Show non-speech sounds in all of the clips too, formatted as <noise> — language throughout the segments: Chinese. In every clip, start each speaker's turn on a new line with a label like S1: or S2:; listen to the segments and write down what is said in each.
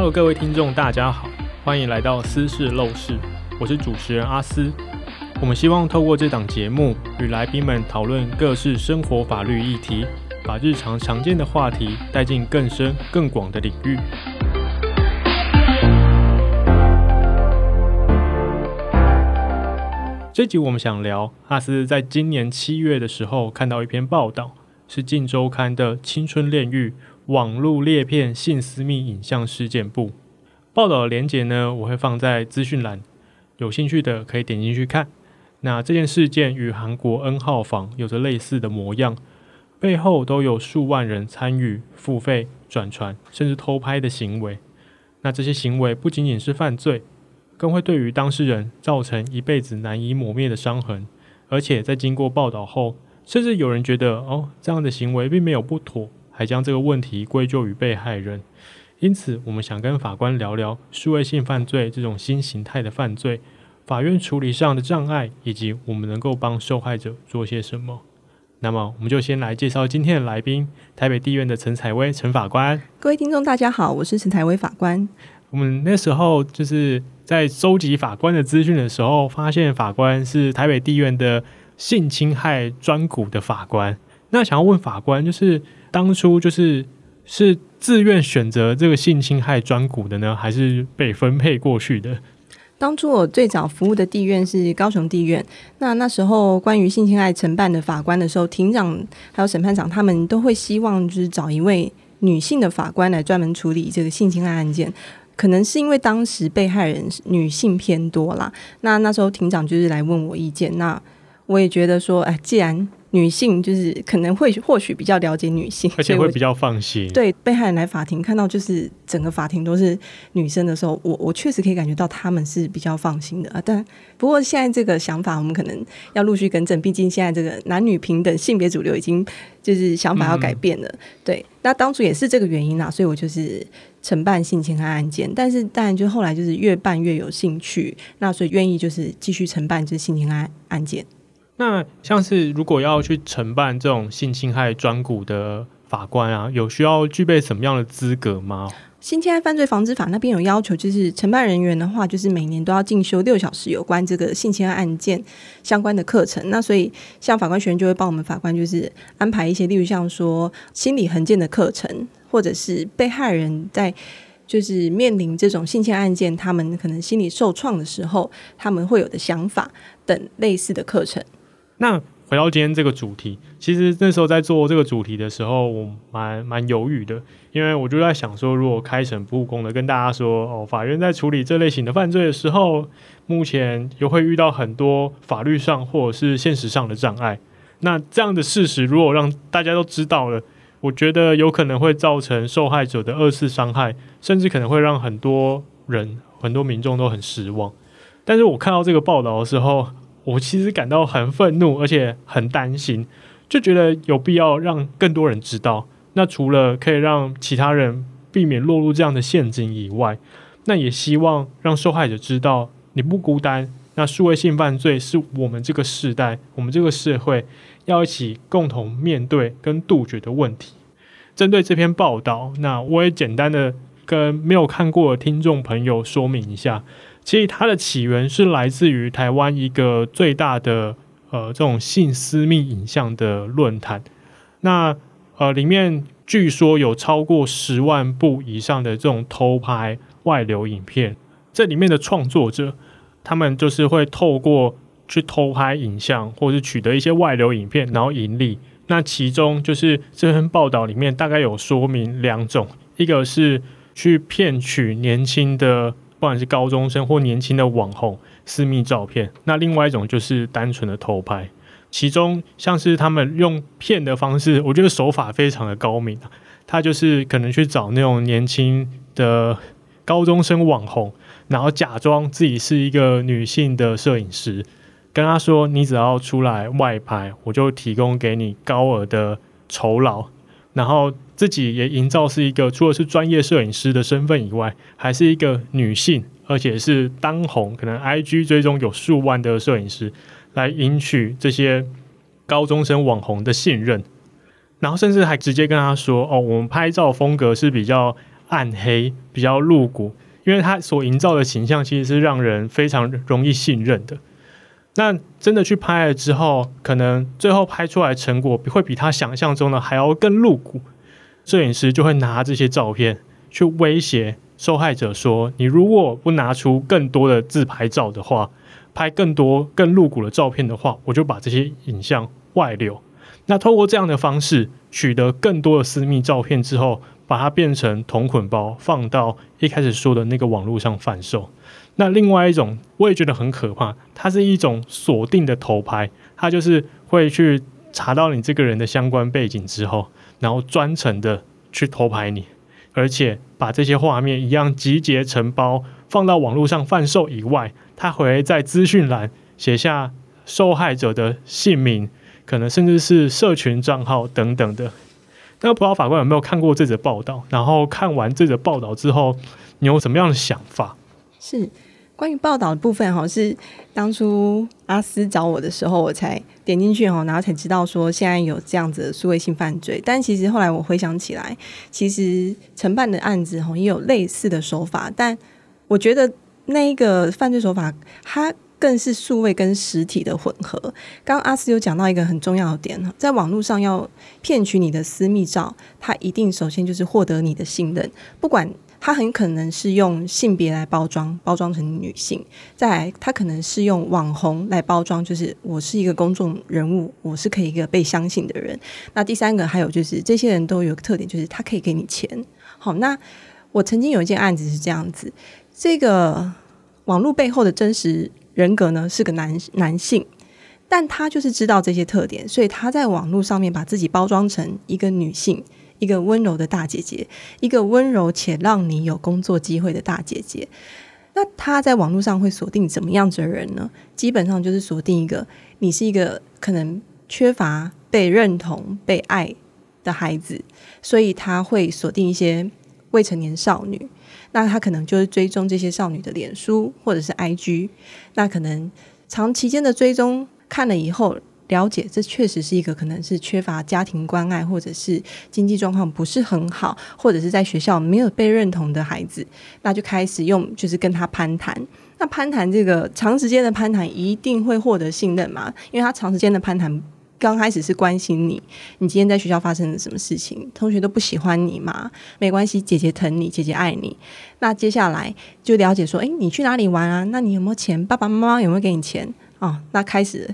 S1: Hello，各位听众，大家好，欢迎来到私事陋室，我是主持人阿斯。我们希望透过这档节目，与来宾们讨论各式生活法律议题，把日常常见的话题带进更深更广的领域。这集我们想聊，阿斯在今年七月的时候看到一篇报道，是《镜周刊》的《青春炼狱》。网络裂片性私密影像事件簿报道的连结呢，我会放在资讯栏，有兴趣的可以点进去看。那这件事件与韩国 N 号房有着类似的模样，背后都有数万人参与、付费、转传，甚至偷拍的行为。那这些行为不仅仅是犯罪，更会对于当事人造成一辈子难以磨灭的伤痕。而且在经过报道后，甚至有人觉得，哦，这样的行为并没有不妥。还将这个问题归咎于被害人，因此我们想跟法官聊聊数位性犯罪这种新形态的犯罪，法院处理上的障碍，以及我们能够帮受害者做些什么。那么，我们就先来介绍今天的来宾——台北地院的陈采薇陈法官。
S2: 各位听众，大家好，我是陈采薇法官。
S1: 我们那时候就是在收集法官的资讯的时候，发现法官是台北地院的性侵害专股的法官。那想要问法官，就是。当初就是是自愿选择这个性侵害专股的呢，还是被分配过去的？
S2: 当初我最早服务的地院是高雄地院，那那时候关于性侵害承办的法官的时候，庭长还有审判长他们都会希望就是找一位女性的法官来专门处理这个性侵害案件，可能是因为当时被害人女性偏多啦。那那时候庭长就是来问我意见，那我也觉得说，哎，既然女性就是可能会或许比较了解女性，
S1: 而且会比较放心。
S2: 对被害人来法庭看到就是整个法庭都是女生的时候，我我确实可以感觉到他们是比较放心的啊。但不过现在这个想法我们可能要陆续更正，毕竟现在这个男女平等、性别主流已经就是想法要改变了。嗯、对，那当初也是这个原因啦，所以我就是承办性侵害案件，但是当然就后来就是越办越有兴趣，那所以愿意就是继续承办就是性侵害案件。
S1: 那像是如果要去承办这种性侵害专股的法官啊，有需要具备什么样的资格吗？
S2: 性侵害犯罪防治法那边有要求，就是承办人员的话，就是每年都要进修六小时有关这个性侵害案件相关的课程。那所以像法官学院就会帮我们法官就是安排一些，例如像说心理衡鉴的课程，或者是被害人在就是面临这种性侵案件，他们可能心理受创的时候，他们会有的想法等类似的课程。
S1: 那回到今天这个主题，其实那时候在做这个主题的时候，我蛮蛮犹豫的，因为我就在想说，如果开诚布公的跟大家说，哦，法院在处理这类型的犯罪的时候，目前又会遇到很多法律上或者是现实上的障碍。那这样的事实，如果让大家都知道了，我觉得有可能会造成受害者的二次伤害，甚至可能会让很多人、很多民众都很失望。但是我看到这个报道的时候，我其实感到很愤怒，而且很担心，就觉得有必要让更多人知道。那除了可以让其他人避免落入这样的陷阱以外，那也希望让受害者知道你不孤单。那数位性犯罪是我们这个时代、我们这个社会要一起共同面对跟杜绝的问题。针对这篇报道，那我也简单的跟没有看过的听众朋友说明一下。其实它的起源是来自于台湾一个最大的呃这种性私密影像的论坛，那呃里面据说有超过十万部以上的这种偷拍外流影片，这里面的创作者他们就是会透过去偷拍影像，或是取得一些外流影片，然后盈利。那其中就是这篇报道里面大概有说明两种，一个是去骗取年轻的。不管是高中生或年轻的网红私密照片，那另外一种就是单纯的偷拍。其中像是他们用骗的方式，我觉得手法非常的高明。他就是可能去找那种年轻的高中生网红，然后假装自己是一个女性的摄影师，跟他说：“你只要出来外拍，我就提供给你高额的酬劳。”然后自己也营造是一个除了是专业摄影师的身份以外，还是一个女性，而且是当红，可能 IG 追踪有数万的摄影师，来赢取这些高中生网红的信任。然后甚至还直接跟他说：“哦，我们拍照风格是比较暗黑、比较露骨，因为他所营造的形象其实是让人非常容易信任的。那真的去拍了之后，可能最后拍出来的成果会比他想象中的还要更露骨。摄影师就会拿这些照片去威胁受害者说：“你如果不拿出更多的自拍照的话，拍更多更露骨的照片的话，我就把这些影像外流。”那通过这样的方式取得更多的私密照片之后，把它变成同捆包，放到一开始说的那个网络上贩售。那另外一种，我也觉得很可怕，它是一种锁定的偷拍，它就是会去查到你这个人的相关背景之后，然后专程的去偷拍你，而且把这些画面一样集结成包放到网络上贩售以外，他会在资讯栏写下受害者的姓名，可能甚至是社群账号等等的。那不知道法官有没有看过这则报道？然后看完这则报道之后，你有什么样的想法？
S2: 是。关于报道的部分，哈，是当初阿斯找我的时候，我才点进去，哈，然后才知道说现在有这样子的数位性犯罪。但其实后来我回想起来，其实承办的案子，哈，也有类似的手法。但我觉得那一个犯罪手法，它更是数位跟实体的混合。刚刚阿斯有讲到一个很重要的点，在网络上要骗取你的私密照，它一定首先就是获得你的信任，不管。他很可能是用性别来包装，包装成女性；再来，他可能是用网红来包装，就是我是一个公众人物，我是可以一个被相信的人。那第三个还有就是，这些人都有个特点，就是他可以给你钱。好，那我曾经有一件案子是这样子，这个网络背后的真实人格呢是个男男性，但他就是知道这些特点，所以他在网络上面把自己包装成一个女性。一个温柔的大姐姐，一个温柔且让你有工作机会的大姐姐。那她在网络上会锁定怎么样子的人呢？基本上就是锁定一个你是一个可能缺乏被认同、被爱的孩子，所以他会锁定一些未成年少女。那他可能就是追踪这些少女的脸书或者是 IG。那可能长期间的追踪看了以后。了解，这确实是一个可能是缺乏家庭关爱，或者是经济状况不是很好，或者是在学校没有被认同的孩子，那就开始用就是跟他攀谈。那攀谈这个长时间的攀谈，一定会获得信任嘛？因为他长时间的攀谈，刚开始是关心你，你今天在学校发生了什么事情，同学都不喜欢你嘛？没关系，姐姐疼你，姐姐爱你。那接下来就了解说，诶，你去哪里玩啊？那你有没有钱？爸爸妈妈有没有给你钱？哦，那开始。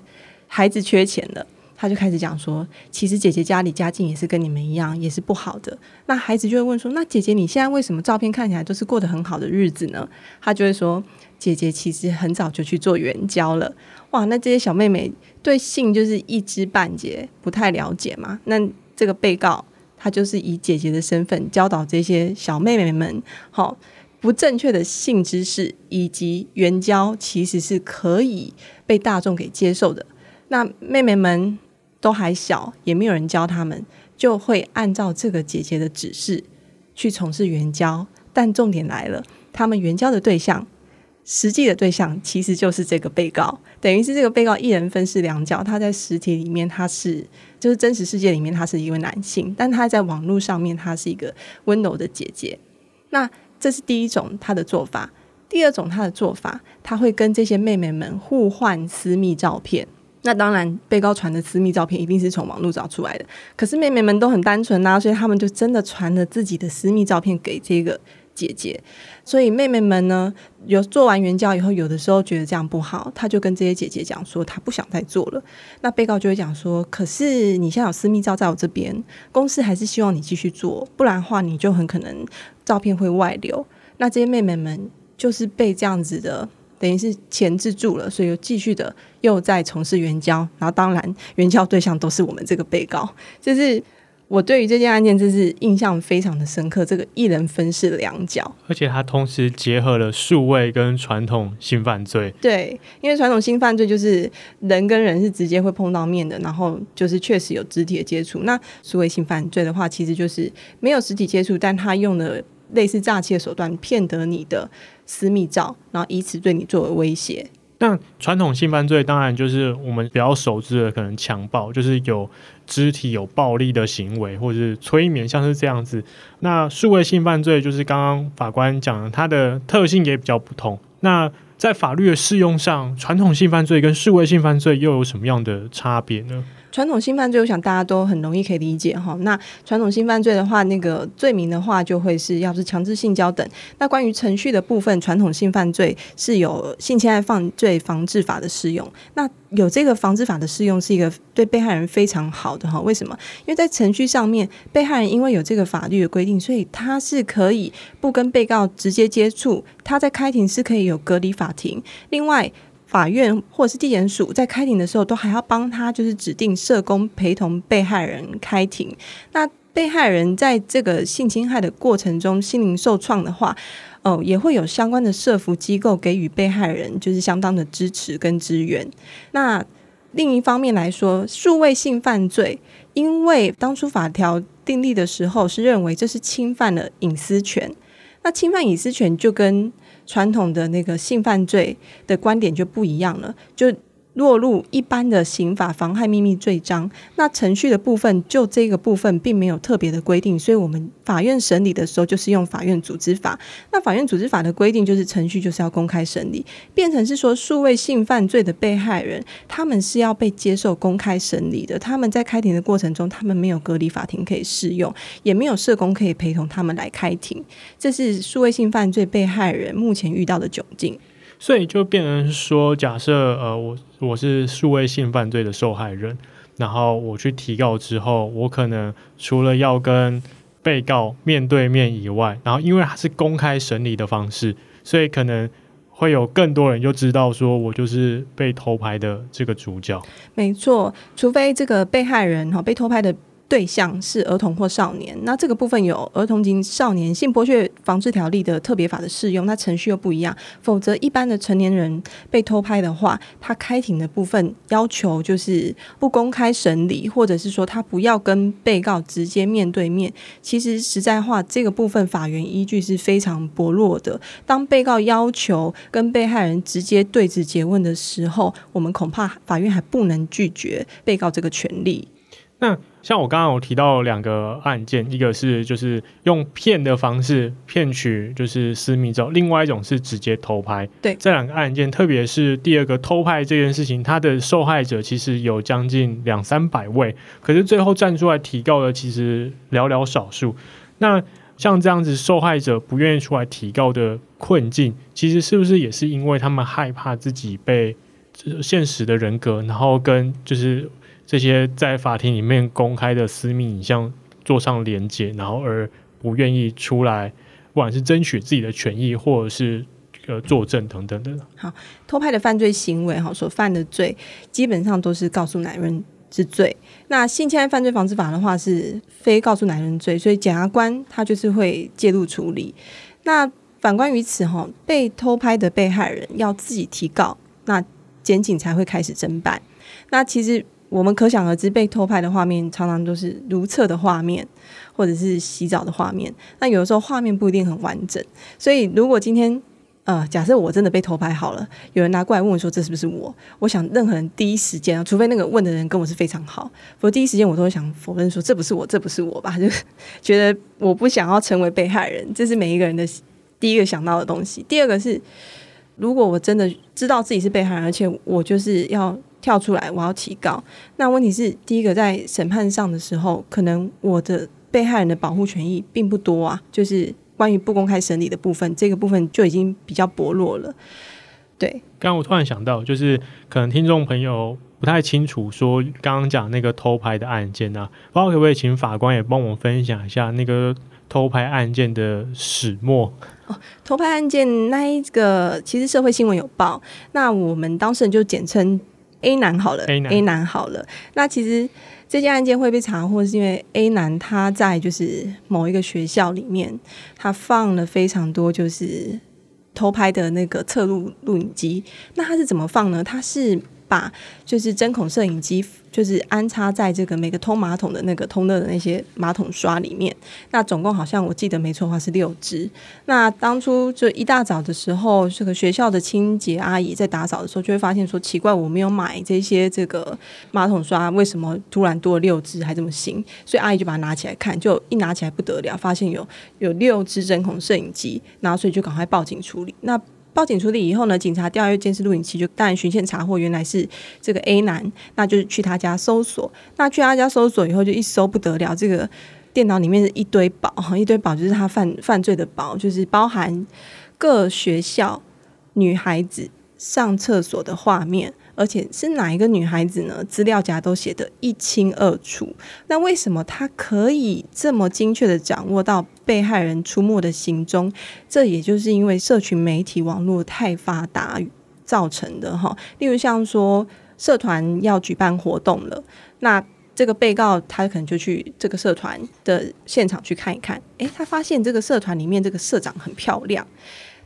S2: 孩子缺钱了，他就开始讲说，其实姐姐家里家境也是跟你们一样，也是不好的。那孩子就会问说，那姐姐你现在为什么照片看起来都是过得很好的日子呢？他就会说，姐姐其实很早就去做援交了。哇，那这些小妹妹对性就是一知半解，不太了解嘛。那这个被告他就是以姐姐的身份教导这些小妹妹们，好，不正确的性知识以及援交其实是可以被大众给接受的。那妹妹们都还小，也没有人教他们，就会按照这个姐姐的指示去从事援交。但重点来了，他们援交的对象，实际的对象其实就是这个被告，等于是这个被告一人分饰两角。他在实体里面他是，就是真实世界里面他是一位男性，但他在网络上面他是一个温柔的姐姐。那这是第一种他的做法。第二种他的做法，他会跟这些妹妹们互换私密照片。那当然，被告传的私密照片一定是从网络找出来的。可是妹妹们都很单纯呐、啊，所以他们就真的传了自己的私密照片给这个姐姐。所以妹妹们呢，有做完援交以后，有的时候觉得这样不好，她就跟这些姐姐讲说，她不想再做了。那被告就会讲说，可是你现在有私密照在我这边，公司还是希望你继续做，不然的话你就很可能照片会外流。那这些妹妹们就是被这样子的。等于是钳制住了，所以又继续的又在从事援交，然后当然援交对象都是我们这个被告，就是我对于这件案件真是印象非常的深刻。这个一人分饰两角，
S1: 而且他同时结合了数位跟传统性犯罪。
S2: 对，因为传统性犯罪就是人跟人是直接会碰到面的，然后就是确实有肢体的接触。那数位性犯罪的话，其实就是没有实体接触，但他用的类似诈欺的手段骗得你的私密照，然后以此对你作为威胁。
S1: 那传统性犯罪当然就是我们比较熟知的，可能强暴，就是有肢体有暴力的行为，或者是催眠，像是这样子。那数位性犯罪就是刚刚法官讲的，它的特性也比较不同。那在法律的适用上，传统性犯罪跟数位性犯罪又有什么样的差别呢？
S2: 传统性犯罪，我想大家都很容易可以理解哈。那传统性犯罪的话，那个罪名的话，就会是要是强制性交等。那关于程序的部分，传统性犯罪是有性侵害犯罪防治法的适用。那有这个防治法的适用，是一个对被害人非常好的哈。为什么？因为在程序上面，被害人因为有这个法律的规定，所以他是可以不跟被告直接接触。他在开庭是可以有隔离法庭。另外，法院或者是地检署在开庭的时候，都还要帮他就是指定社工陪同被害人开庭。那被害人在这个性侵害的过程中心灵受创的话，哦，也会有相关的社福机构给予被害人就是相当的支持跟支援。那另一方面来说，数位性犯罪，因为当初法条订立的时候是认为这是侵犯了隐私权，那侵犯隐私权就跟传统的那个性犯罪的观点就不一样了，就。落入一般的刑法妨害秘密罪章，那程序的部分就这个部分并没有特别的规定，所以我们法院审理的时候就是用法院组织法。那法院组织法的规定就是程序就是要公开审理，变成是说数位性犯罪的被害人，他们是要被接受公开审理的。他们在开庭的过程中，他们没有隔离法庭可以适用，也没有社工可以陪同他们来开庭。这是数位性犯罪被害人目前遇到的窘境。
S1: 所以就变成说，假设呃，我我是数位性犯罪的受害人，然后我去提告之后，我可能除了要跟被告面对面以外，然后因为它是公开审理的方式，所以可能会有更多人就知道说我就是被偷拍的这个主角。
S2: 没错，除非这个被害人哈被偷拍的。对象是儿童或少年，那这个部分有儿童及少年性剥削防治条例的特别法的适用，那程序又不一样。否则，一般的成年人被偷拍的话，他开庭的部分要求就是不公开审理，或者是说他不要跟被告直接面对面。其实实在话，这个部分法源依据是非常薄弱的。当被告要求跟被害人直接对质詰问的时候，我们恐怕法院还不能拒绝被告这个权利。
S1: 那像我刚刚有提到两个案件，一个是就是用骗的方式骗取就是私密照，另外一种是直接偷拍。
S2: 对，
S1: 这两个案件，特别是第二个偷拍这件事情，它的受害者其实有将近两三百位，可是最后站出来提告的其实寥寥少数。那像这样子受害者不愿意出来提告的困境，其实是不是也是因为他们害怕自己被现实的人格，然后跟就是。这些在法庭里面公开的私密影像做上连结，然后而不愿意出来，不管是争取自己的权益，或者是呃作证等等的。
S2: 好，偷拍的犯罪行为哈，所犯的罪基本上都是告诉男人之罪。那性侵害犯罪防治法的话是非告诉男人罪，所以检察官他就是会介入处理。那反观于此哈，被偷拍的被害人要自己提告，那检警才会开始侦办。那其实。我们可想而知，被偷拍的画面常常都是如厕的画面，或者是洗澡的画面。那有的时候画面不一定很完整，所以如果今天呃，假设我真的被偷拍好了，有人拿过来问我说这是不是我？我想任何人第一时间啊，除非那个问的人跟我是非常好，否则第一时间我都会想否认说这不是我，这不是我吧？就觉得我不想要成为被害人，这是每一个人的第一个想到的东西。第二个是，如果我真的知道自己是被害人，而且我就是要。跳出来，我要提告。那问题是，第一个在审判上的时候，可能我的被害人的保护权益并不多啊。就是关于不公开审理的部分，这个部分就已经比较薄弱了。对，
S1: 刚刚我突然想到，就是可能听众朋友不太清楚，说刚刚讲那个偷拍的案件啊，不知道可不可以请法官也帮我分享一下那个偷拍案件的始末？
S2: 哦，偷拍案件那一个，其实社会新闻有报，那我们当事人就简称。A 男好了
S1: A 男
S2: ，A 男好了。那其实这件案件会被查获，是因为 A 男他在就是某一个学校里面，他放了非常多就是偷拍的那个侧录录影机。那他是怎么放呢？他是把就是针孔摄影机。就是安插在这个每个通马桶的那个通乐的那些马桶刷里面，那总共好像我记得没错的话是六只。那当初就一大早的时候，这个学校的清洁阿姨在打扫的时候，就会发现说奇怪，我没有买这些这个马桶刷，为什么突然多了六只还这么新？所以阿姨就把它拿起来看，就一拿起来不得了，发现有有六只针孔摄影机，然后所以就赶快报警处理。那报警处理以后呢，警察调阅监视录影器，就当然循线查获，原来是这个 A 男，那就是去他家搜索。那去他家搜索以后，就一搜不得了，这个电脑里面是一堆宝，一堆宝就是他犯犯罪的宝，就是包含各学校女孩子上厕所的画面。而且是哪一个女孩子呢？资料夹都写得一清二楚。那为什么她可以这么精确地掌握到被害人出没的行踪？这也就是因为社群媒体网络太发达造成的哈。例如像说社团要举办活动了，那这个被告他可能就去这个社团的现场去看一看。诶，他发现这个社团里面这个社长很漂亮。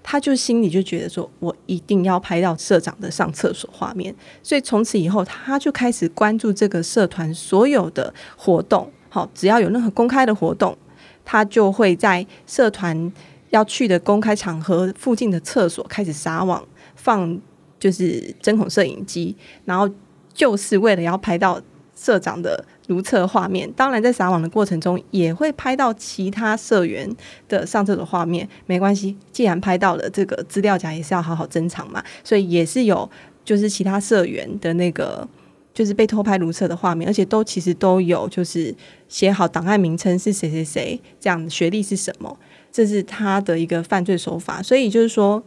S2: 他就心里就觉得说，我一定要拍到社长的上厕所画面，所以从此以后，他就开始关注这个社团所有的活动。好，只要有任何公开的活动，他就会在社团要去的公开场合附近的厕所开始撒网，放就是针孔摄影机，然后就是为了要拍到社长的。如厕画面，当然在撒网的过程中也会拍到其他社员的上厕所画面，没关系，既然拍到了，这个资料夹也是要好好珍藏嘛，所以也是有就是其他社员的那个就是被偷拍如厕的画面，而且都其实都有就是写好档案名称是谁谁谁，这样学历是什么，这是他的一个犯罪手法，所以就是说，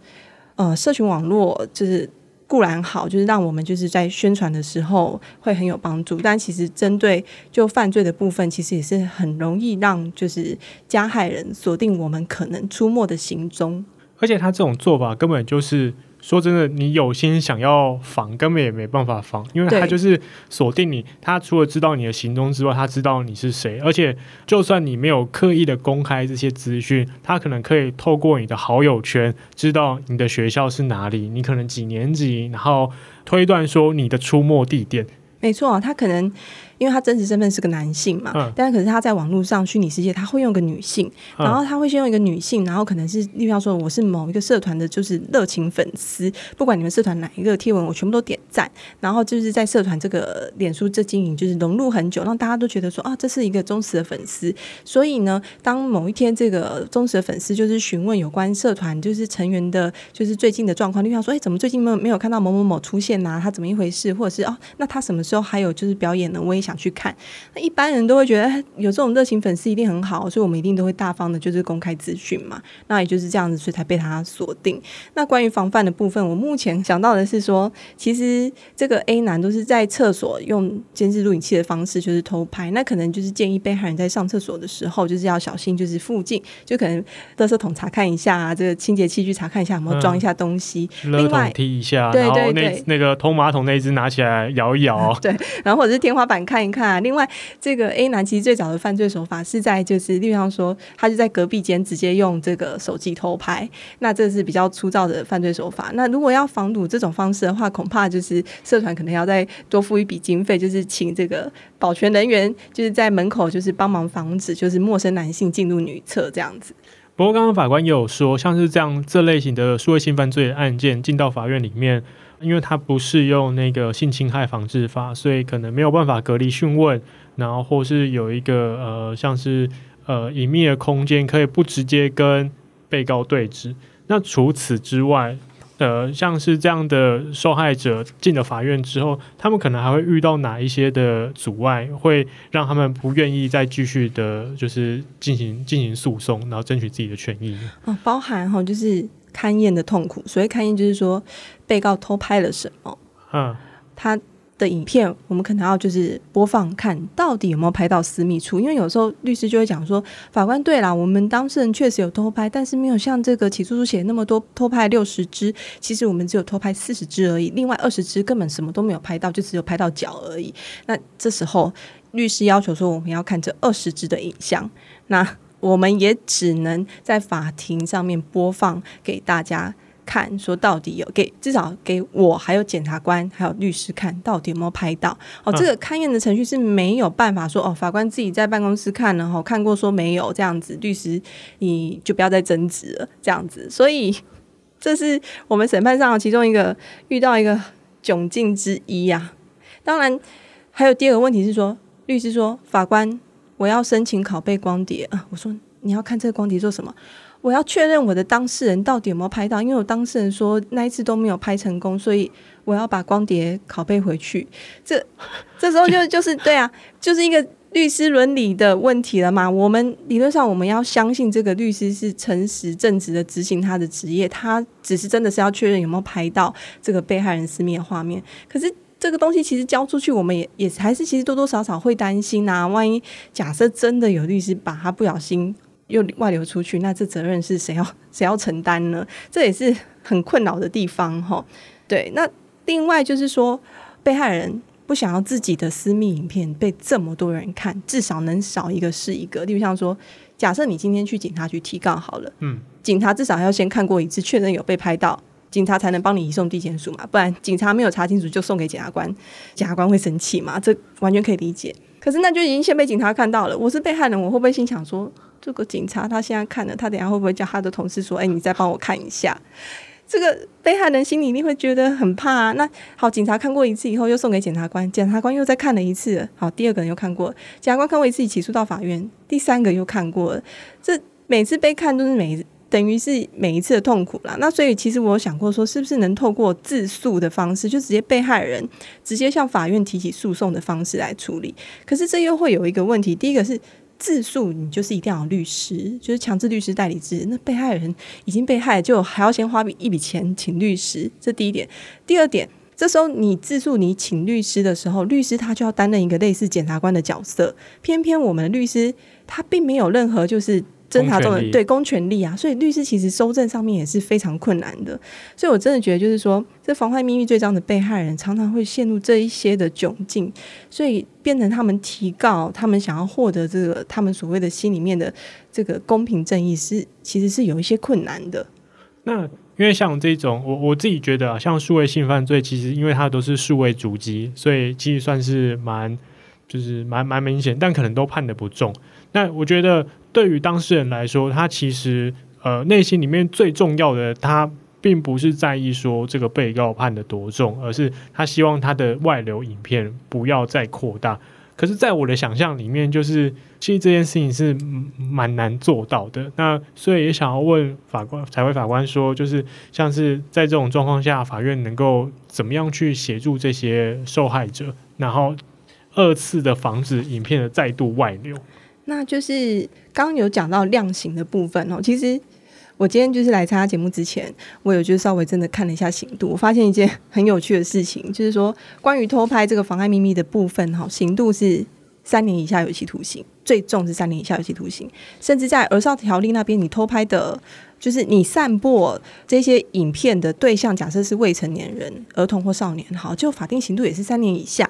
S2: 呃，社群网络就是。固然好，就是让我们就是在宣传的时候会很有帮助，但其实针对就犯罪的部分，其实也是很容易让就是加害人锁定我们可能出没的行踪，
S1: 而且他这种做法根本就是。说真的，你有心想要防，根本也没办法防，因为他就是锁定你。他除了知道你的行踪之外，他知道你是谁，而且就算你没有刻意的公开这些资讯，他可能可以透过你的好友圈知道你的学校是哪里，你可能几年级，然后推断说你的出没地点。
S2: 没错啊，他可能。因为他真实身份是个男性嘛，嗯、但是可是他在网络上虚拟世界，他会用个女性，嗯、然后他会先用一个女性，然后可能是，例如说我是某一个社团的，就是热情粉丝，不管你们社团哪一个贴文，我全部都点赞，然后就是在社团这个脸书这经营就是融入很久，让大家都觉得说啊，这是一个忠实的粉丝。所以呢，当某一天这个忠实的粉丝就是询问有关社团就是成员的，就是最近的状况，例如说，哎，怎么最近没有没有看到某某某出现呐、啊？他怎么一回事？或者是哦，那他什么时候还有就是表演呢？我也想。想去看，那一般人都会觉得有这种热情粉丝一定很好，所以我们一定都会大方的，就是公开资讯嘛。那也就是这样子，所以才被他锁定。那关于防范的部分，我目前想到的是说，其实这个 A 男都是在厕所用监视录影器的方式，就是偷拍。那可能就是建议被害人在上厕所的时候，就是要小心，就是附近就可能垃圾桶查看一下啊，这个清洁器具查看一下有没有装一下东西。
S1: 嗯、另外踢一下，对对对，那那个通马桶那一只拿起来摇一摇，<laughs> 对，
S2: 然后或者是天花板看。看一看啊！另外，这个 A 男其实最早的犯罪手法是在就是，例如像说，他就在隔壁间直接用这个手机偷拍，那这是比较粗糙的犯罪手法。那如果要防堵这种方式的话，恐怕就是社团可能要再多付一笔经费，就是请这个保全人员就是在门口就是帮忙防止就是陌生男性进入女厕这样子。
S1: 不过，刚刚法官也有说，像是这样这类型的数位性犯罪案件进到法院里面。因为它不适用那个性侵害防治法，所以可能没有办法隔离讯问，然后或是有一个呃，像是呃隐秘的空间，可以不直接跟被告对质。那除此之外，呃，像是这样的受害者进了法院之后，他们可能还会遇到哪一些的阻碍，会让他们不愿意再继续的，就是进行进行诉讼，然后争取自己的权益。
S2: 哦，包含哈，就是。勘验的痛苦，所谓勘验就是说，被告偷拍了什么？嗯，他的影片我们可能要就是播放，看到底有没有拍到私密处。因为有时候律师就会讲说，法官对啦，我们当事人确实有偷拍，但是没有像这个起诉书写那么多，偷拍六十只，其实我们只有偷拍四十只而已，另外二十只根本什么都没有拍到，就只有拍到脚而已。那这时候律师要求说，我们要看这二十只的影像，那。我们也只能在法庭上面播放给大家看，说到底有给至少给我还有检察官还有律师看到底有没有拍到哦。这个勘验的程序是没有办法说哦，法官自己在办公室看了后看过说没有这样子，律师你就不要再争执了这样子。所以这是我们审判上其中一个遇到一个窘境之一呀、啊。当然还有第二个问题是说，律师说法官我要申请拷贝光碟啊，我说你要看这个光碟做什么？我要确认我的当事人到底有没有拍到，因为我当事人说那一次都没有拍成功，所以我要把光碟拷贝回去。这这时候就就是对啊，就是一个律师伦理的问题了嘛。我们理论上我们要相信这个律师是诚实正直的执行他的职业，他只是真的是要确认有没有拍到这个被害人私密的画面。可是这个东西其实交出去，我们也也还是其实多多少少会担心呐、啊。万一假设真的有律师把他不小心。又外流出去，那这责任是谁要谁要承担呢？这也是很困扰的地方哈。对，那另外就是说，被害人不想要自己的私密影片被这么多人看，至少能少一个是一个。例如像说，假设你今天去警察局提告好了，嗯，警察至少要先看过一次，确认有被拍到，警察才能帮你移送地检署嘛。不然警察没有查清楚就送给检察官，检察官会生气嘛？这完全可以理解。可是那就已经先被警察看到了，我是被害人，我会不会心想说？这个警察他现在看了，他等下会不会叫他的同事说：“哎，你再帮我看一下。”这个被害人心里一定会觉得很怕啊。那好，警察看过一次以后，又送给检察官，检察官又再看了一次。好，第二个人又看过，检察官看过一次，起诉到法院，第三个又看过了。这每次被看都是每等于是每一次的痛苦啦。那所以其实我有想过说，是不是能透过自诉的方式，就直接被害人直接向法院提起诉讼的方式来处理？可是这又会有一个问题，第一个是。自诉你就是一定要有律师，就是强制律师代理制。那被害人已经被害，就还要先花一笔钱请律师，这第一点。第二点，这时候你自诉你请律师的时候，律师他就要担任一个类似检察官的角色。偏偏我们律师他并没有任何就是。侦查中的对公权力啊，所以律师其实收证上面也是非常困难的。所以我真的觉得，就是说，这妨害秘密罪章的被害人常常会陷入这一些的窘境，所以变成他们提告，他们想要获得这个他们所谓的心里面的这个公平正义，是其实是有一些困难的。
S1: 那因为像这种，我我自己觉得啊，像数位性犯罪，其实因为它都是数位主机，所以其实算是蛮就是蛮蛮明显，但可能都判的不重。那我觉得。对于当事人来说，他其实呃内心里面最重要的，他并不是在意说这个被告判的多重，而是他希望他的外流影片不要再扩大。可是，在我的想象里面，就是其实这件事情是蛮难做到的。那所以也想要问法官、彩惠法官说，就是像是在这种状况下，法院能够怎么样去协助这些受害者，然后二次的防止影片的再度外流。
S2: 那就是刚刚有讲到量刑的部分哦。其实我今天就是来参加节目之前，我有就稍微真的看了一下刑度，我发现一件很有趣的事情，就是说关于偷拍这个妨碍秘密的部分哈，刑度是三年以下有期徒刑，最重是三年以下有期徒刑，甚至在儿少条例那边，你偷拍的，就是你散播这些影片的对象，假设是未成年人、儿童或少年，好，就法定刑度也是三年以下。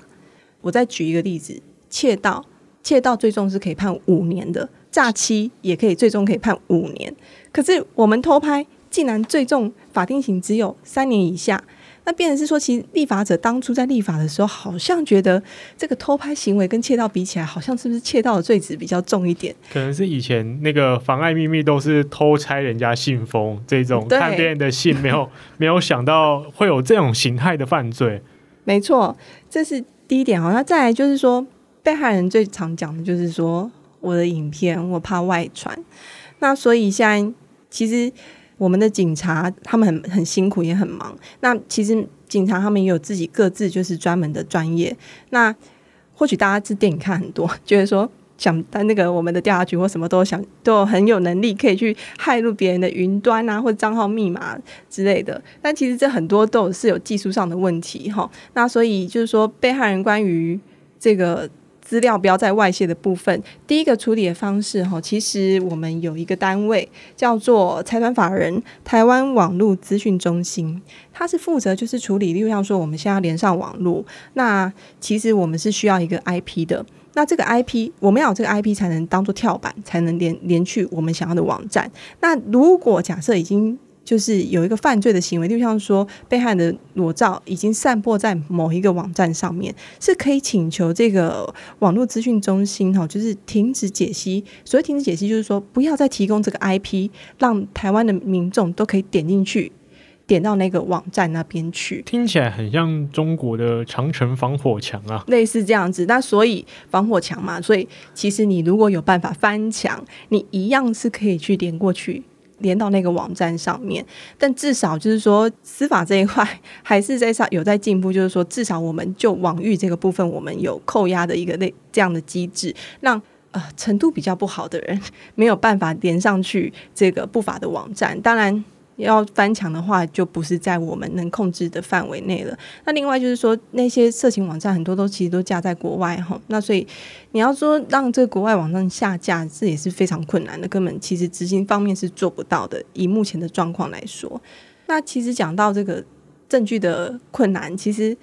S2: 我再举一个例子，窃盗。窃盗最重是可以判五年的，诈欺也可以最终可以判五年。可是我们偷拍竟然最重法定刑只有三年以下，那变成是说，其实立法者当初在立法的时候，好像觉得这个偷拍行为跟窃盗比起来，好像是不是窃盗的罪值比较重一点？
S1: 可能是以前那个妨碍秘密都是偷拆人家信封这种，看别 <laughs> 人的信，没有没有想到会有这种形态的犯罪。
S2: 没错，这是第一点。好，那再来就是说。被害人最常讲的就是说，我的影片我怕外传，那所以现在其实我们的警察他们很很辛苦也很忙。那其实警察他们也有自己各自就是专门的专业。那或许大家是电影看很多，觉得说想在那个我们的调查局或什么都想都很有能力可以去骇入别人的云端啊或账号密码之类的。但其实这很多都是有技术上的问题哈。那所以就是说被害人关于这个。资料不要在外泄的部分，第一个处理的方式哈，其实我们有一个单位叫做财团法人台湾网络资讯中心，它是负责就是处理，例如像说我们现在要连上网络，那其实我们是需要一个 IP 的，那这个 IP 我们要有这个 IP 才能当做跳板，才能连连去我们想要的网站。那如果假设已经就是有一个犯罪的行为，就像说被害人的裸照已经散播在某一个网站上面，是可以请求这个网络资讯中心哈，就是停止解析。所谓停止解析，就是说不要再提供这个 IP，让台湾的民众都可以点进去，点到那个网站那边去。
S1: 听起来很像中国的长城防火墙啊，
S2: 类似这样子。那所以防火墙嘛，所以其实你如果有办法翻墙，你一样是可以去点过去。连到那个网站上面，但至少就是说司法这一块还是在上有在进步，就是说至少我们就网域这个部分，我们有扣押的一个类这样的机制，让呃程度比较不好的人 <laughs> 没有办法连上去这个不法的网站。当然。要翻墙的话，就不是在我们能控制的范围内了。那另外就是说，那些色情网站很多都其实都架在国外哈。那所以你要说让这个国外网站下架，这也是非常困难的，根本其实执行方面是做不到的。以目前的状况来说，那其实讲到这个证据的困难，其实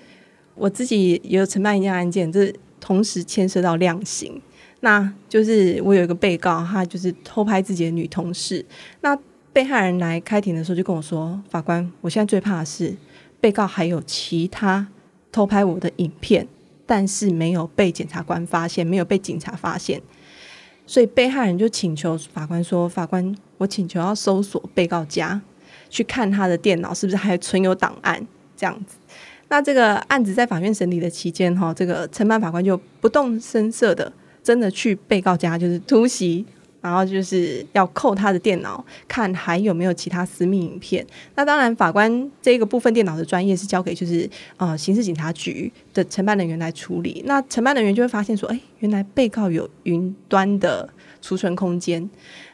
S2: 我自己也有承办一件案件，这同时牵涉到量刑。那就是我有一个被告，他就是偷拍自己的女同事。那被害人来开庭的时候就跟我说：“法官，我现在最怕的是被告还有其他偷拍我的影片，但是没有被检察官发现，没有被警察发现。所以被害人就请求法官说：‘法官，我请求要搜索被告家，去看他的电脑是不是还存有档案。’这样子，那这个案子在法院审理的期间，哈，这个承办法官就不动声色的，真的去被告家，就是突袭。”然后就是要扣他的电脑，看还有没有其他私密影片。那当然，法官这个部分电脑的专业是交给就是呃刑事警察局的承办人员来处理。那承办人员就会发现说，哎，原来被告有云端的储存空间。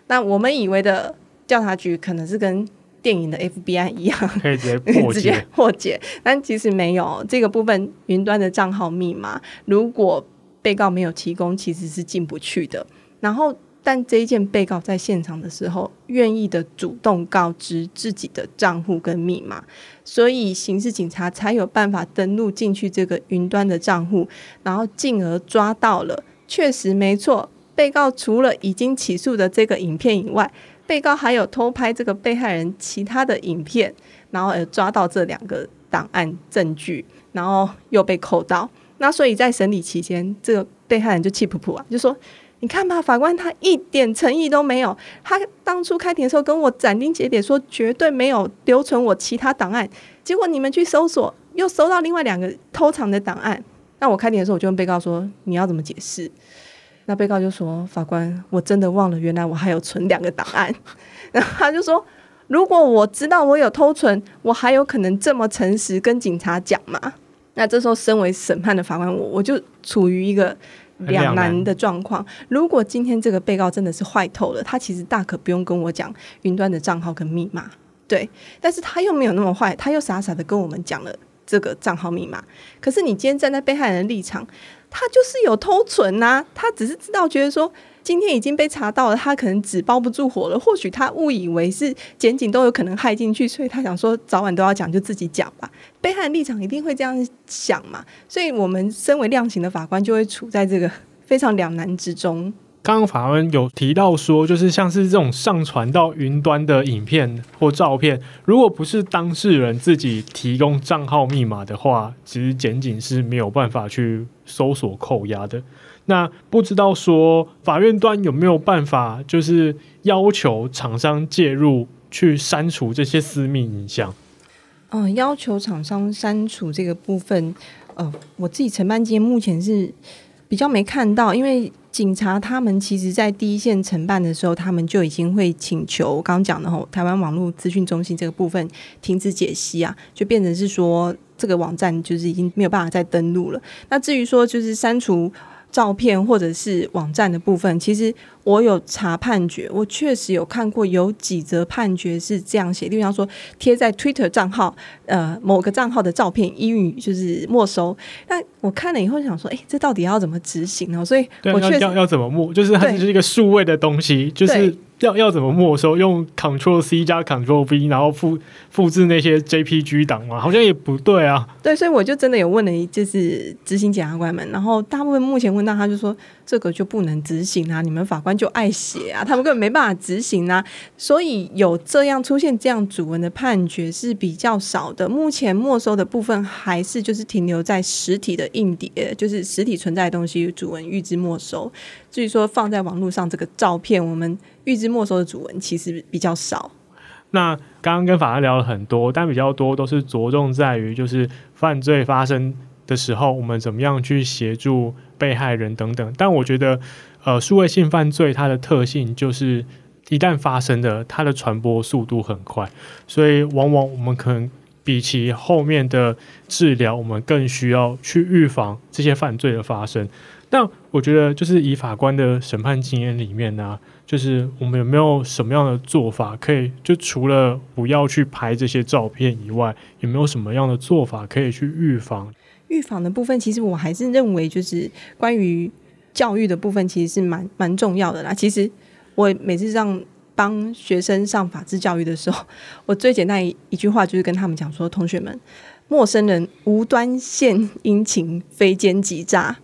S2: 那我们以为的调查局可能是跟电影的 FBI 一样，
S1: 可以直接破解，
S2: 但其实没有这个部分云端的账号密码，如果被告没有提供，其实是进不去的。然后。但这一件被告在现场的时候，愿意的主动告知自己的账户跟密码，所以刑事警察才有办法登录进去这个云端的账户，然后进而抓到了。确实没错，被告除了已经起诉的这个影片以外，被告还有偷拍这个被害人其他的影片，然后而抓到这两个档案证据，然后又被扣到。那所以在审理期间，这个被害人就气噗噗啊，就说。你看吧，法官他一点诚意都没有。他当初开庭的时候跟我斩钉截铁说，绝对没有留存我其他档案。结果你们去搜索，又搜到另外两个偷藏的档案。那我开庭的时候，我就问被告说：“你要怎么解释？”那被告就说：“法官，我真的忘了，原来我还有存两个档案。<laughs> ”然后他就说：“如果我知道我有偷存，我还有可能这么诚实跟警察讲吗？”那这时候，身为审判的法官，我我就处于一个。两难的状况。如果今天这个被告真的是坏透了，他其实大可不用跟我讲云端的账号跟密码，对。但是他又没有那么坏，他又傻傻的跟我们讲了这个账号密码。可是你今天站在被害人的立场，他就是有偷存呐、啊，他只是知道觉得说。今天已经被查到了，他可能纸包不住火了。或许他误以为是检警都有可能害进去，所以他想说早晚都要讲，就自己讲吧。被害立场一定会这样想嘛？所以我们身为量刑的法官，就会处在这个 <laughs> 非常两难之中。
S1: 刚刚法官有提到说，就是像是这种上传到云端的影片或照片，如果不是当事人自己提供账号密码的话，其实检警是没有办法去搜索扣押的。那不知道说法院端有没有办法，就是要求厂商介入去删除这些私密影像？
S2: 嗯，要求厂商删除这个部分，呃，我自己承办间目前是比较没看到，因为警察他们其实在第一线承办的时候，他们就已经会请求刚刚讲的吼，台湾网络资讯中心这个部分停止解析啊，就变成是说这个网站就是已经没有办法再登录了。那至于说就是删除。照片或者是网站的部分，其实我有查判决，我确实有看过有几则判决是这样写，例如说贴在 Twitter 账号，呃，某个账号的照片，英语就是没收。那我看了以后想说，哎，这到底要怎么执行呢？所以我确
S1: 实，要要要怎么没？就是它就是一个数位的东西，就是要要怎么没收？用 Control C 加 Control V，然后复复制那些 JPG 档吗？好像也不对啊。
S2: 对，所以我就真的有问了，就是执行检察官们，然后大部分目前问到他就说这个就不能执行啊，你们法官就爱写啊，他们根本没办法执行啊。所以有这样出现这样主文的判决是比较少的。目前没收的部分还是就是停留在实体的硬碟，就是实体存在的东西，主文预知没收。至于说放在网络上这个照片，我们预知没收的主文其实比较少。
S1: 那刚刚跟法官聊了很多，但比较多都是着重在于就是犯罪发生的时候，我们怎么样去协助被害人等等。但我觉得，呃，数位性犯罪它的特性就是一旦发生的，它的传播速度很快，所以往往我们可能比起后面的治疗，我们更需要去预防这些犯罪的发生。那我觉得，就是以法官的审判经验里面呢、就是我们有没有什么样的做法，可以就除了不要去拍这些照片以外，有没有什么样的做法可以去预防？
S2: 预防的部分，其实我还是认为，就是关于教育的部分，其实是蛮蛮重要的啦。其实我每次让帮学生上法治教育的时候，我最简单一一句话就是跟他们讲说：同学们，陌生人无端献殷勤，非奸即诈。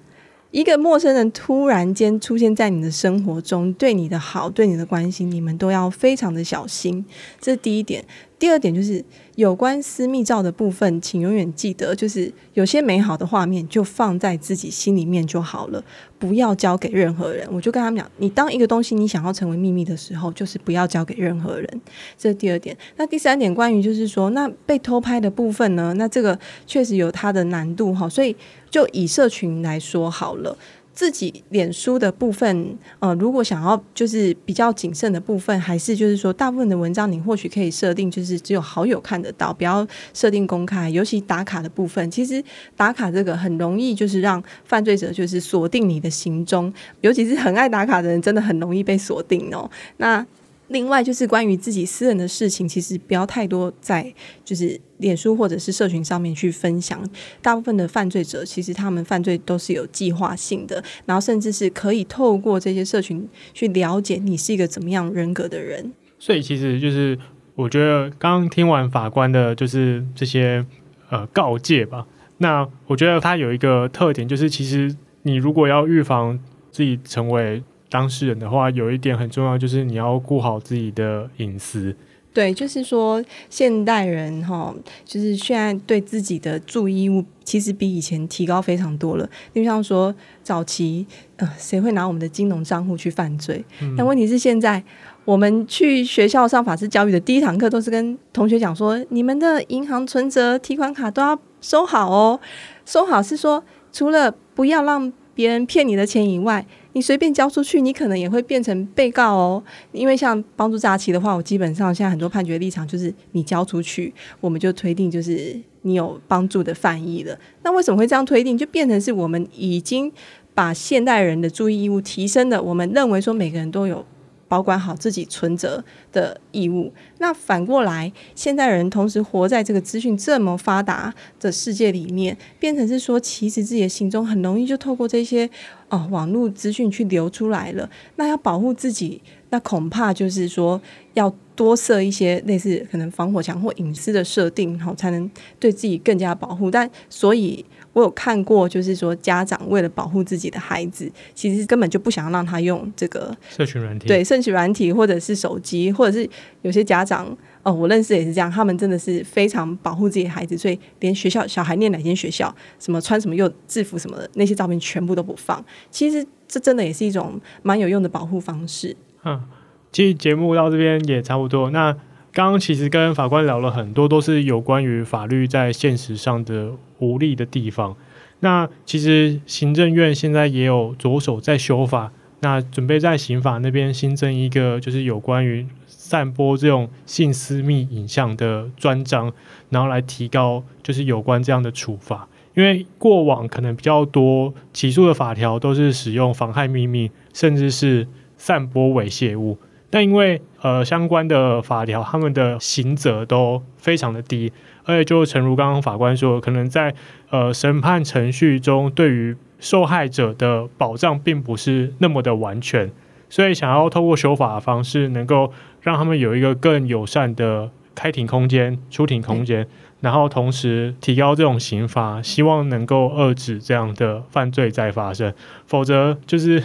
S2: 一个陌生人突然间出现在你的生活中，对你的好，对你的关心，你们都要非常的小心。这是第一点。第二点就是有关私密照的部分，请永远记得，就是有些美好的画面就放在自己心里面就好了，不要交给任何人。我就跟他们讲，你当一个东西你想要成为秘密的时候，就是不要交给任何人。这是第二点。那第三点，关于就是说，那被偷拍的部分呢？那这个确实有它的难度哈，所以就以社群来说好了。自己脸书的部分，呃，如果想要就是比较谨慎的部分，还是就是说，大部分的文章你或许可以设定，就是只有好友看得到，不要设定公开。尤其打卡的部分，其实打卡这个很容易，就是让犯罪者就是锁定你的行踪，尤其是很爱打卡的人，真的很容易被锁定哦。那另外就是关于自己私人的事情，其实不要太多在就是脸书或者是社群上面去分享。大部分的犯罪者其实他们犯罪都是有计划性的，然后甚至是可以透过这些社群去了解你是一个怎么样人格的人。
S1: 所以其实就是我觉得刚听完法官的就是这些呃告诫吧，那我觉得他有一个特点，就是其实你如果要预防自己成为当事人的话，有一点很重要，就是你要顾好自己的隐私。
S2: 对，就是说现代人哈，就是现在对自己的注意物其实比以前提高非常多了。就像说早期，呃，谁会拿我们的金融账户去犯罪？嗯。但问题是现在我们去学校上法治教育的第一堂课，都是跟同学讲说，你们的银行存折、提款卡都要收好哦。收好是说，除了不要让别人骗你的钱以外，你随便交出去，你可能也会变成被告哦。因为像帮助诈欺的话，我基本上现在很多判决立场就是你交出去，我们就推定就是你有帮助的犯意了。那为什么会这样推定？就变成是我们已经把现代人的注意义务提升了。我们认为说每个人都有。保管好自己存折的义务。那反过来，现代人同时活在这个资讯这么发达的世界里面，变成是说，其实自己的心中很容易就透过这些哦网络资讯去流出来了。那要保护自己，那恐怕就是说要多设一些类似可能防火墙或隐私的设定，好才能对自己更加保护。但所以。我有看过，就是说家长为了保护自己的孩子，其实根本就不想让他用这个
S1: 社群软体，
S2: 对，社群软体或者是手机，或者是有些家长哦，我认识也是这样，他们真的是非常保护自己的孩子，所以连学校小孩念哪间学校，什么穿什么又制服什么的那些照片全部都不放。其实这真的也是一种蛮有用的保护方式。
S1: 嗯，其实节目到这边也差不多。那刚刚其实跟法官聊了很多，都是有关于法律在现实上的无力的地方。那其实行政院现在也有着手在修法，那准备在刑法那边新增一个，就是有关于散播这种性私密影像的专章，然后来提高就是有关这样的处罚。因为过往可能比较多起诉的法条都是使用妨害秘密，甚至是散播猥亵物。但因为呃相关的法条，他们的刑责都非常的低，而且就诚如刚刚法官说，可能在呃审判程序中，对于受害者的保障并不是那么的完全，所以想要透过修法的方式，能够让他们有一个更友善的开庭空间、出庭空间，然后同时提高这种刑罚，希望能够遏制这样的犯罪再发生。否则就是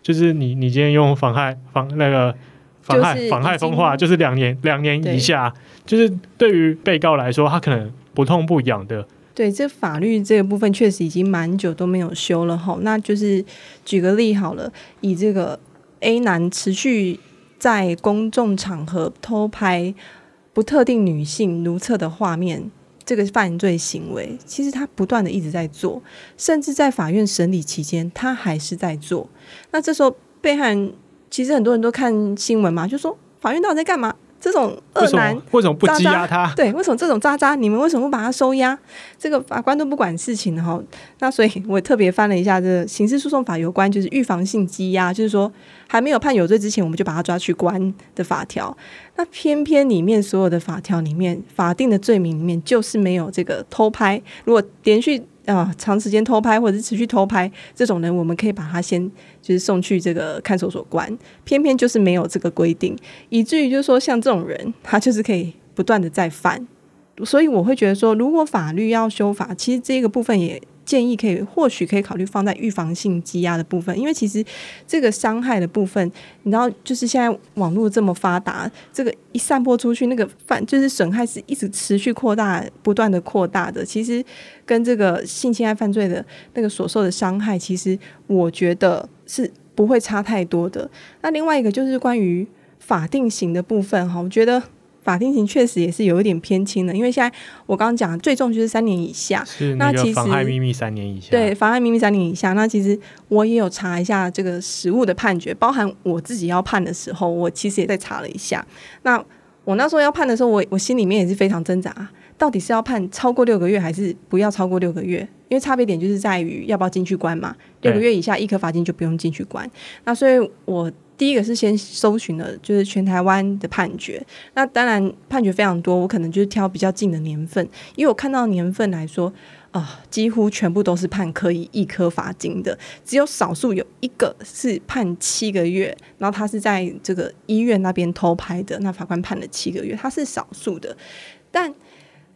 S1: 就是你你今天用妨害妨那个妨害妨害风化，就是两年两年以下，就是对于被告来说，他可能不痛不痒的。
S2: 对，这法律这个部分确实已经蛮久都没有修了哈。那就是举个例好了，以这个 A 男持续在公众场合偷拍不特定女性如厕的画面，这个犯罪行为，其实他不断的一直在做，甚至在法院审理期间，他还是在做。那这时候被害人其实很多人都看新闻嘛，就说法院到底在干嘛？这种恶男
S1: 为，为什么不羁押他？
S2: 对，为什么这种渣渣，你们为什么不把他收押？这个法官都不管事情哈。那所以我特别翻了一下这个刑事诉讼法有关就是预防性羁押，就是说还没有判有罪之前，我们就把他抓去关的法条。那偏偏里面所有的法条里面，法定的罪名里面就是没有这个偷拍。如果连续啊，长时间偷拍或者是持续偷拍这种人，我们可以把他先就是送去这个看守所关。偏偏就是没有这个规定，以至于就是说像这种人，他就是可以不断的再犯。所以我会觉得说，如果法律要修法，其实这个部分也。建议可以，或许可以考虑放在预防性羁押的部分，因为其实这个伤害的部分，你知道，就是现在网络这么发达，这个一散播出去，那个犯就是损害是一直持续扩大、不断的扩大的。其实跟这个性侵害犯罪的那个所受的伤害，其实我觉得是不会差太多的。那另外一个就是关于法定刑的部分，哈，我觉得。法定刑确实也是有一点偏轻的，因为现在我刚刚讲最重就是三年以下，
S1: 是那个妨害秘密三年以下。
S2: 对，妨碍秘密三年以下。那其实我也有查一下这个实务的判决，包含我自己要判的时候，我其实也在查了一下。那我那时候要判的时候，我我心里面也是非常挣扎，到底是要判超过六个月，还是不要超过六个月？因为差别点就是在于要不要进去关嘛。六个月以下一颗罚金就不用进去关。那所以我。第一个是先搜寻了，就是全台湾的判决。那当然判决非常多，我可能就是挑比较近的年份，因为我看到年份来说，啊、几乎全部都是判可以易科罚金的，只有少数有一个是判七个月，然后他是在这个医院那边偷拍的，那法官判了七个月，他是少数的。但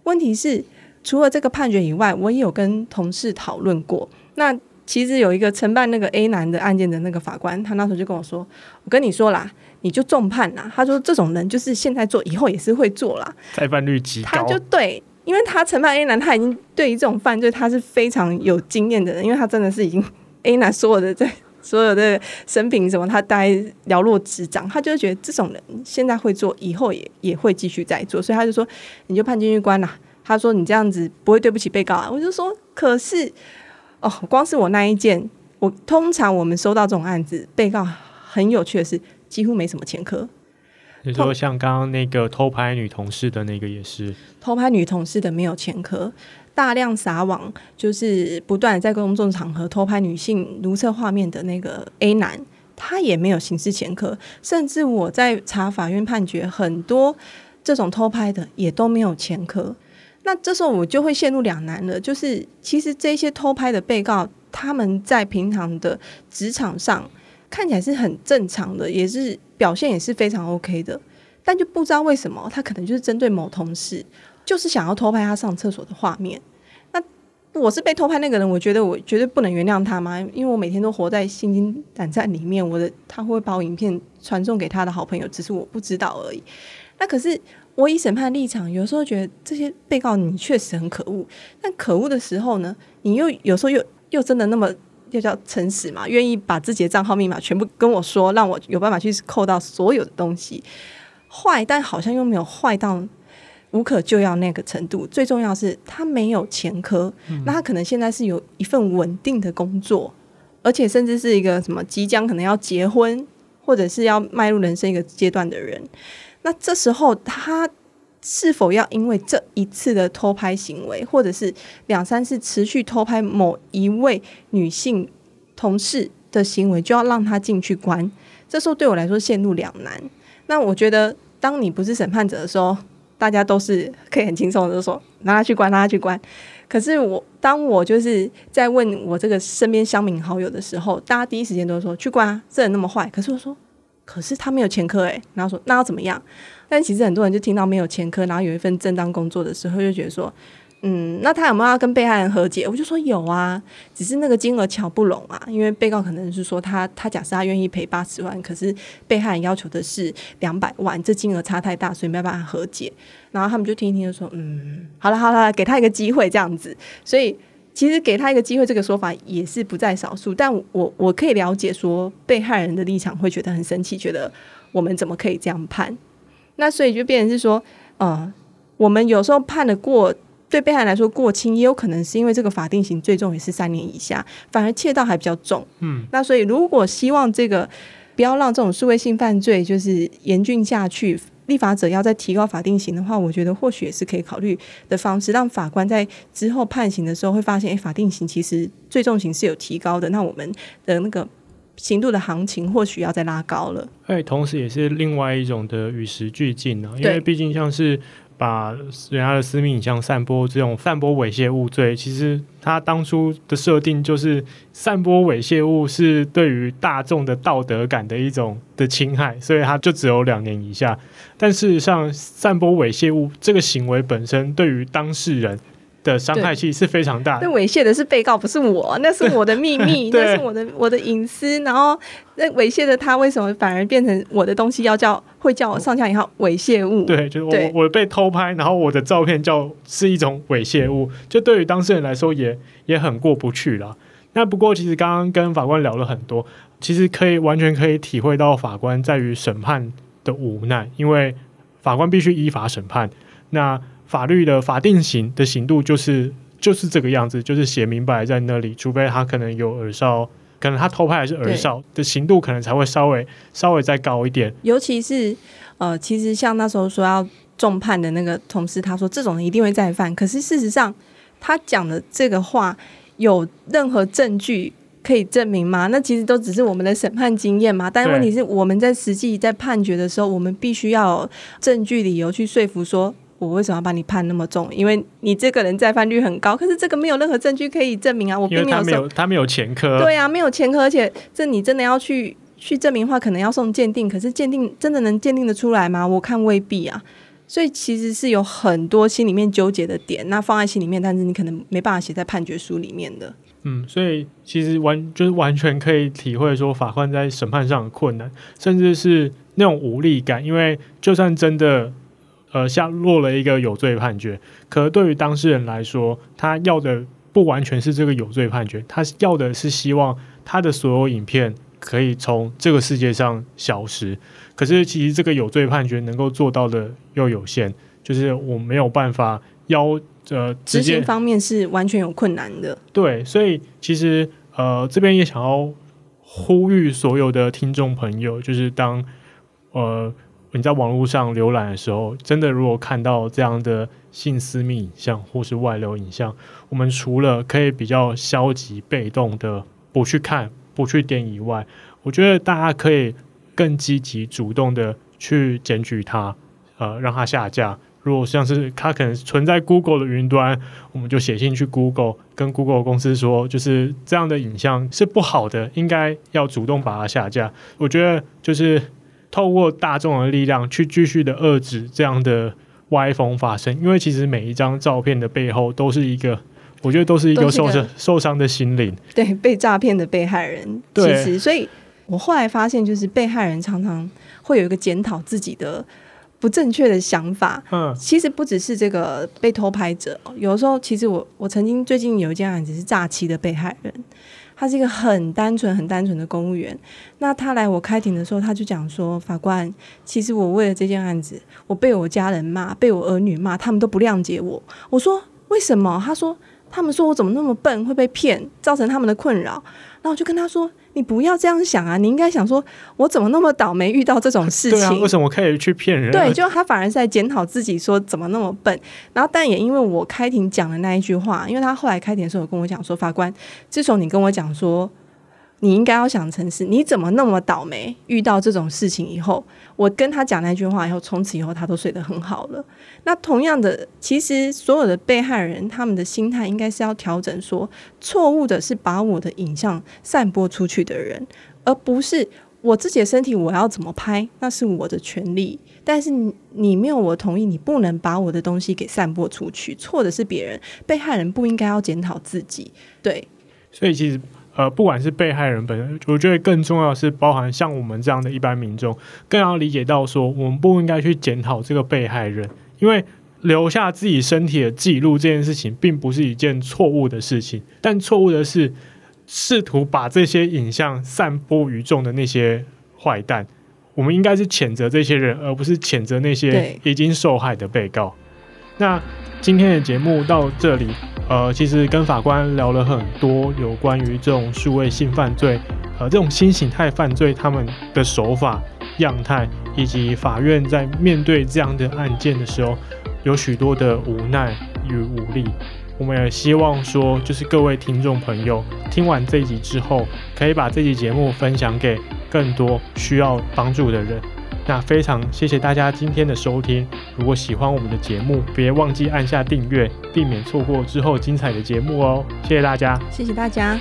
S2: 问题是，除了这个判决以外，我也有跟同事讨论过，那。其实有一个承办那个 A 男的案件的那个法官，他那时候就跟我说：“我跟你说啦，你就重判啦。”他说：“这种人就是现在做，以后也是会做啦。”
S1: 再犯率极高。
S2: 他就对，因为他承办 A 男，他已经对于这种犯罪他是非常有经验的人，因为他真的是已经 A 男所有的在所有的生平什么，他大概了若指掌。他就觉得这种人现在会做，以后也也会继续再做，所以他就说：“你就判监狱官啦。”他说：“你这样子不会对不起被告啊。”我就说：“可是。”哦，光是我那一件，我通常我们收到这种案子，被告很有趣的是，几乎没什么前科。
S1: 你说像刚刚那个偷拍女同事的那个也是，
S2: 偷拍女同事的没有前科，大量撒网，就是不断在公众场合偷拍女性如厕画面的那个 A 男，他也没有刑事前科，甚至我在查法院判决，很多这种偷拍的也都没有前科。那这时候我就会陷入两难了，就是其实这些偷拍的被告，他们在平常的职场上看起来是很正常的，也是表现也是非常 OK 的，但就不知道为什么他可能就是针对某同事，就是想要偷拍他上厕所的画面。那我是被偷拍那个人，我觉得我绝对不能原谅他嘛，因为我每天都活在心惊胆战里面，我的他会把我影片传送给他的好朋友，只是我不知道而已。那可是。我以审判立场，有时候觉得这些被告你确实很可恶，但可恶的时候呢，你又有时候又又真的那么又叫诚实嘛，愿意把自己的账号密码全部跟我说，让我有办法去扣到所有的东西。坏，但好像又没有坏到无可救药那个程度。最重要是他没有前科，嗯、那他可能现在是有一份稳定的工作，而且甚至是一个什么即将可能要结婚，或者是要迈入人生一个阶段的人。那这时候，他是否要因为这一次的偷拍行为，或者是两三次持续偷拍某一位女性同事的行为，就要让他进去关？这时候对我来说陷入两难。那我觉得，当你不是审判者的时候，大家都是可以很轻松的说拿他去关，拿他去关。可是我当我就是在问我这个身边乡民好友的时候，大家第一时间都说去关啊，这人那么坏。可是我说，可是他没有前科诶。然后说那要怎么样？但其实很多人就听到没有前科，然后有一份正当工作的时候，就觉得说。嗯，那他有没有要跟被害人和解？我就说有啊，只是那个金额乔不拢啊，因为被告可能是说他他假设他愿意赔八十万，可是被害人要求的是两百万，这金额差太大，所以没办法和解。然后他们就听一听，就说嗯，好了好了，给他一个机会这样子。所以其实给他一个机会这个说法也是不在少数，但我我可以了解说被害人的立场会觉得很生气，觉得我们怎么可以这样判？那所以就变成是说，呃，我们有时候判的过。对被害人来说过轻，也有可能是因为这个法定刑最重也是三年以下，反而窃盗还比较重。嗯，那所以如果希望这个不要让这种数位性犯罪就是严峻下去，立法者要再提高法定刑的话，我觉得或许也是可以考虑的方式，让法官在之后判刑的时候会发现，哎，法定刑其实最重刑是有提高的，那我们的那个刑度的行情或许要再拉高了。
S1: 哎，同时也是另外一种的与时俱进啊，因为毕竟像是。把人家的私密影像散播，这种散播猥亵物罪，其实他当初的设定就是散播猥亵物是对于大众的道德感的一种的侵害，所以他就只有两年以下。但事实上，散播猥亵物这个行为本身对于当事人的伤害其实是非常大的。
S2: 那猥亵的是被告，不是我，那是我的秘密，<laughs> 那是我的我的隐私。然后那猥亵的他，为什么反而变成我的东西？要叫会叫我上下引号猥亵物？
S1: 对，就是我我被偷拍，然后我的照片叫是一种猥亵物，就对于当事人来说也也很过不去了。那不过其实刚刚跟法官聊了很多，其实可以完全可以体会到法官在于审判的无奈，因为法官必须依法审判。那法律的法定刑的刑度就是就是这个样子，就是写明白在那里，除非他可能有耳少，可能他偷拍还是耳少的刑度，可能才会稍微稍微再高一点。
S2: 尤其是呃，其实像那时候说要重判的那个同事，他说这种人一定会再犯。可是事实上，他讲的这个话有任何证据可以证明吗？那其实都只是我们的审判经验嘛。但问题是，我们在实际在判决的时候，我们必须要有证据理由去说服说。我为什么要把你判那么重？因为你这个人再犯率很高，可是这个没有任何证据可以证明啊！我并没有，
S1: 他没有，他没有前科。
S2: 对啊，没有前科，而且这你真的要去去证明的话，可能要送鉴定。可是鉴定真的能鉴定得出来吗？我看未必啊。所以其实是有很多心里面纠结的点，那放在心里面，但是你可能没办法写在判决书里面的。
S1: 嗯，所以其实完就是完全可以体会说法官在审判上的困难，甚至是那种无力感，因为就算真的。呃，下落了一个有罪判决，可对于当事人来说，他要的不完全是这个有罪判决，他要的是希望他的所有影片可以从这个世界上消失。可是，其实这个有罪判决能够做到的又有限，就是我没有办法要呃
S2: 执行方面是完全有困难的。
S1: 对，所以其实呃这边也想要呼吁所有的听众朋友，就是当呃。你在网络上浏览的时候，真的如果看到这样的性私密影像或是外流影像，我们除了可以比较消极被动的不去看、不去点以外，我觉得大家可以更积极主动的去检举它，呃，让它下架。如果像是它可能存在 Google 的云端，我们就写信去 Google，跟 Google 公司说，就是这样的影像是不好的，应该要主动把它下架。我觉得就是。透过大众的力量去继续的遏制这样的歪风发生，因为其实每一张照片的背后都是一个，我觉得都是一个受伤受伤的心灵。
S2: 对，被诈骗的被害人，对，其实，所以我后来发现，就是被害人常常会有一个检讨自己的不正确的想法。嗯，其实不只是这个被偷拍者，有时候其实我我曾经最近有一件案子是诈欺的被害人。他是一个很单纯、很单纯的公务员。那他来我开庭的时候，他就讲说：“法官，其实我为了这件案子，我被我家人骂，被我儿女骂，他们都不谅解我。”我说：“为什么？”他说：“他们说我怎么那么笨，会被骗，造成他们的困扰。”然后我就跟他说。你不要这样想啊！你应该想说，我怎么那么倒霉遇到这种事情？对啊，
S1: 为什么我可以去骗人？
S2: 对，就他反而是在检讨自己，说怎么那么笨。然后，但也因为我开庭讲的那一句话，因为他后来开庭的时候有跟我讲说，法官，自从你跟我讲说，你应该要想成是，你怎么那么倒霉，遇到这种事情以后，我跟他讲那句话以后，从此以后他都睡得很好了。那同样的，其实所有的被害人他们的心态应该是要调整说，错误的是把我的影像散播出去的人，而不是我自己的身体我要怎么拍，那是我的权利。但是，你没有我同意，你不能把我的东西给散播出去。错的是别人，被害人不应该要检讨自己。对，
S1: 所以其实呃，不管是被害人本身，我觉得更重要的是包含像我们这样的一般民众，更要理解到说，我们不应该去检讨这个被害人，因为留下自己身体的记录这件事情，并不是一件错误的事情。但错误的是，试图把这些影像散播于众的那些坏蛋。我们应该是谴责这些人，而不是谴责那些已经受害的被告。那今天的节目到这里，呃，其实跟法官聊了很多有关于这种数位性犯罪，呃，这种新形态犯罪他们的手法样态，以及法院在面对这样的案件的时候，有许多的无奈与无力。我们也希望说，就是各位听众朋友听完这一集之后，可以把这集节目分享给更多需要帮助的人。那非常谢谢大家今天的收听。如果喜欢我们的节目，别忘记按下订阅，避免错过之后精彩的节目哦。谢谢大家，
S2: 谢谢大家。